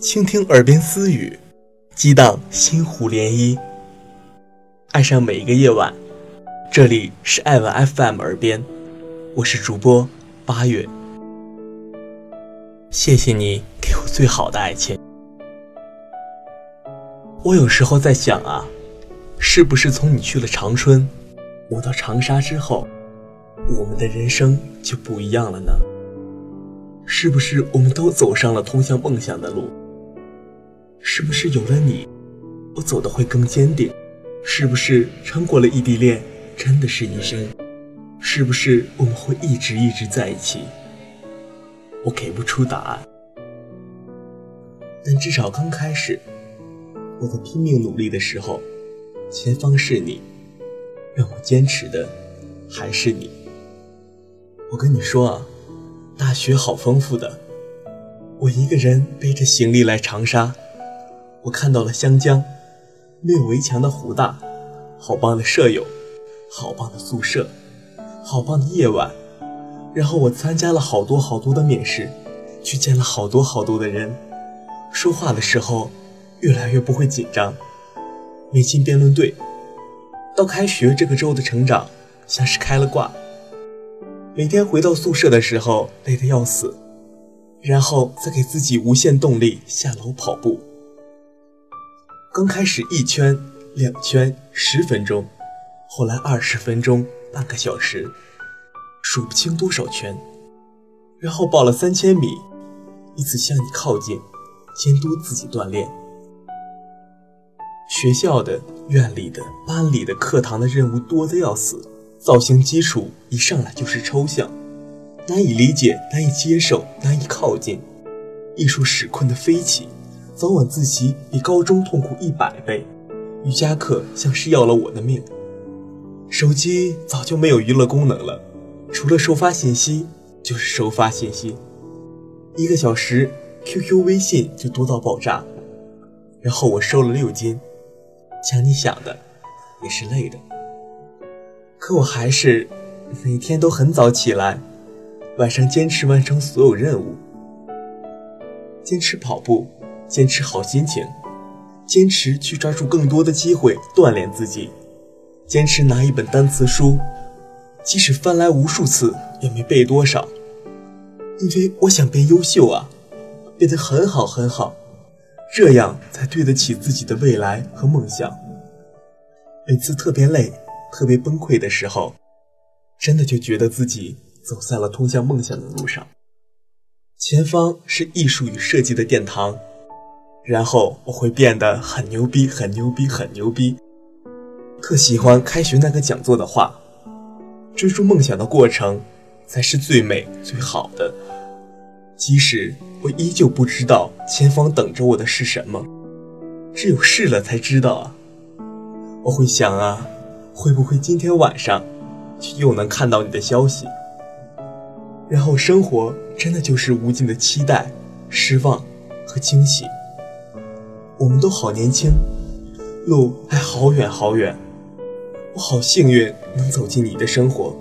倾听耳边私语，激荡心湖涟漪。爱上每一个夜晚，这里是爱文 FM 耳边，我是主播八月。谢谢你给我最好的爱情。我有时候在想啊，是不是从你去了长春，我到长沙之后，我们的人生就不一样了呢？是不是我们都走上了通向梦想的路？是不是有了你，我走的会更坚定？是不是撑过了异地恋，真的是一生？是不是我们会一直一直在一起？我给不出答案，但至少刚开始，我在拼命努力的时候，前方是你，让我坚持的还是你。我跟你说啊。大学好丰富的，我一个人背着行李来长沙，我看到了湘江，没有围墙的湖大，好棒的舍友，好棒的宿舍，好棒的夜晚，然后我参加了好多好多的面试，去见了好多好多的人，说话的时候越来越不会紧张，没进辩论队，到开学这个周的成长像是开了挂。每天回到宿舍的时候累得要死，然后再给自己无限动力下楼跑步。刚开始一圈、两圈、十分钟，后来二十分钟、半个小时，数不清多少圈。然后报了三千米，以此向你靠近，监督自己锻炼。学校的、院里的、班里的、课堂的任务多得要死。造型基础一上来就是抽象，难以理解，难以接受，难以靠近。艺术史困的飞起，早晚自习比高中痛苦一百倍。瑜伽课像是要了我的命。手机早就没有娱乐功能了，除了收发信息就是收发信息。一个小时，QQ、微信就多到爆炸。然后我瘦了六斤，想你想的，也是累的。可我还是每天都很早起来，晚上坚持完成所有任务，坚持跑步，坚持好心情，坚持去抓住更多的机会锻炼自己，坚持拿一本单词书，即使翻来无数次也没背多少，因为我想变优秀啊，变得很好很好，这样才对得起自己的未来和梦想。每次特别累。特别崩溃的时候，真的就觉得自己走在了通向梦想的路上。前方是艺术与设计的殿堂，然后我会变得很牛逼，很牛逼，很牛逼。特喜欢开学那个讲座的话：追逐梦想的过程才是最美最好的。即使我依旧不知道前方等着我的是什么，只有试了才知道啊。我会想啊。会不会今天晚上又能看到你的消息？然后生活真的就是无尽的期待、失望和惊喜。我们都好年轻，路还好远好远。我好幸运能走进你的生活，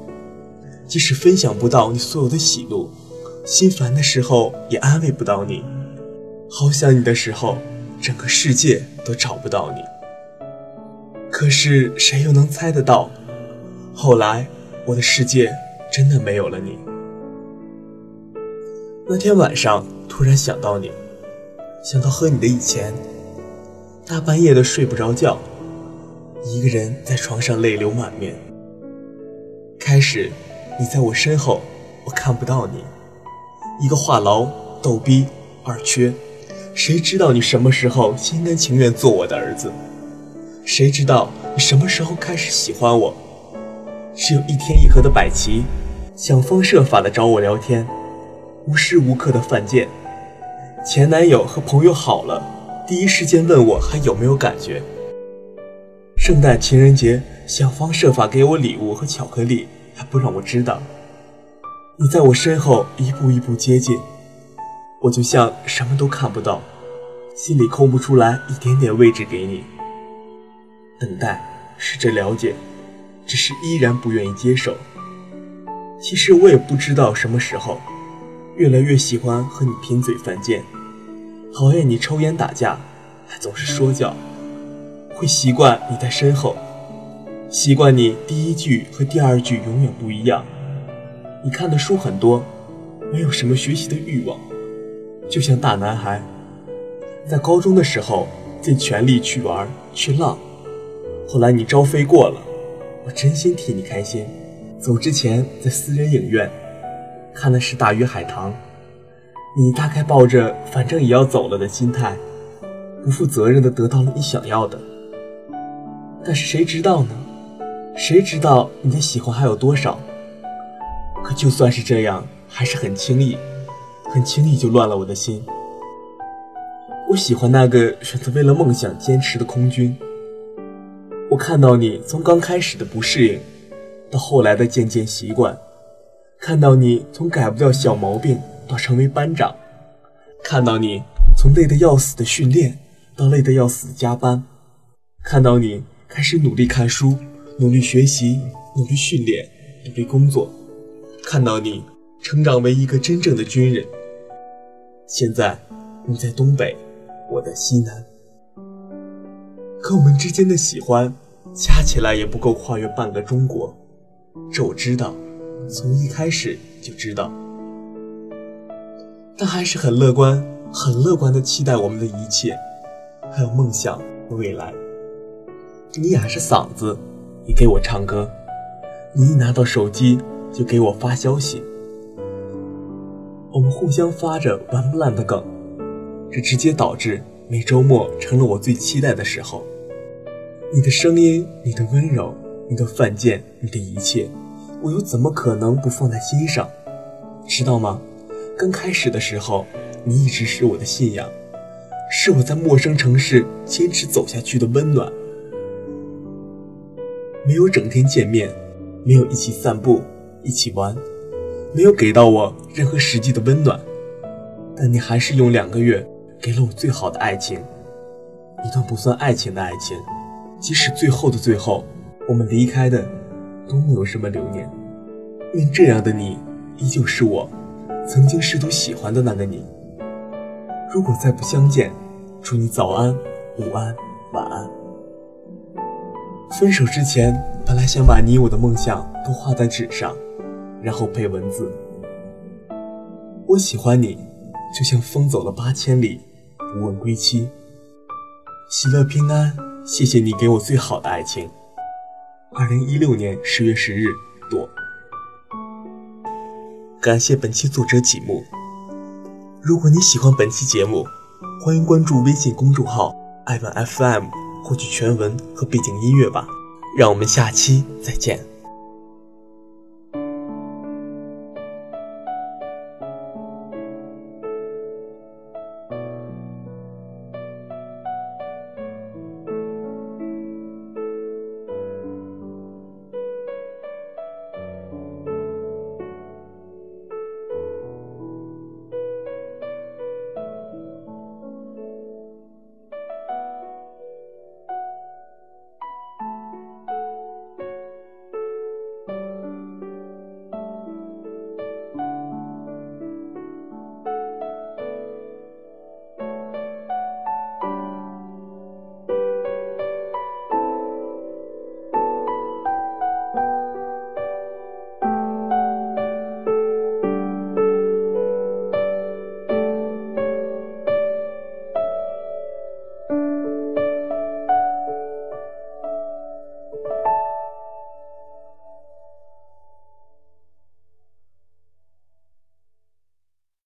即使分享不到你所有的喜怒，心烦的时候也安慰不到你，好想你的时候，整个世界都找不到你。可是谁又能猜得到，后来我的世界真的没有了你。那天晚上突然想到你，想到和你的以前，大半夜的睡不着觉，一个人在床上泪流满面。开始你在我身后，我看不到你，一个话痨、逗逼、二缺，谁知道你什么时候心甘情愿做我的儿子？谁知道你什么时候开始喜欢我？只有一天一盒的百奇，想方设法的找我聊天，无时无刻的犯贱。前男友和朋友好了，第一时间问我还有没有感觉。圣诞情人节想方设法给我礼物和巧克力，还不让我知道。你在我身后一步一步接近，我就像什么都看不到，心里空不出来一点点位置给你。等待，试着了解，只是依然不愿意接受。其实我也不知道什么时候，越来越喜欢和你贫嘴犯贱，讨厌你抽烟打架，还总是说教。会习惯你在身后，习惯你第一句和第二句永远不一样。你看的书很多，没有什么学习的欲望，就像大男孩，在高中的时候尽全力去玩去浪。后来你招飞过了，我真心替你开心。走之前在私人影院看的是《大鱼海棠》，你大概抱着反正也要走了的心态，不负责任的得到了你想要的。但是谁知道呢？谁知道你的喜欢还有多少？可就算是这样，还是很轻易，很轻易就乱了我的心。我喜欢那个选择为了梦想坚持的空军。我看到你从刚开始的不适应，到后来的渐渐习惯，看到你从改不掉小毛病到成为班长，看到你从累得要死的训练到累得要死加班，看到你。开始努力看书，努力学习，努力训练，努力工作，看到你成长为一个真正的军人。现在你在东北，我在西南，可我们之间的喜欢加起来也不够跨越半个中国。这我知道，从一开始就知道，但还是很乐观，很乐观的期待我们的一切，还有梦想和未来。你哑着嗓子，你给我唱歌；你一拿到手机就给我发消息。我们互相发着玩不烂的梗，这直接导致每周末成了我最期待的时候。你的声音，你的温柔，你的犯贱，你的一切，我又怎么可能不放在心上？知道吗？刚开始的时候，你一直是我的信仰，是我在陌生城市坚持走下去的温暖。没有整天见面，没有一起散步、一起玩，没有给到我任何实际的温暖，但你还是用两个月给了我最好的爱情，一段不算爱情的爱情。即使最后的最后，我们离开的都没有什么留念。愿这样的你依旧是我曾经试图喜欢的那个你。如果再不相见，祝你早安、午安、晚安。分手之前，本来想把你我的梦想都画在纸上，然后配文字。我喜欢你，就像风走了八千里，不问归期。喜乐平安，谢谢你给我最好的爱情。二零一六年十月十日，朵。感谢本期作者几木。如果你喜欢本期节目，欢迎关注微信公众号爱问 FM。获取全文和背景音乐吧，让我们下期再见。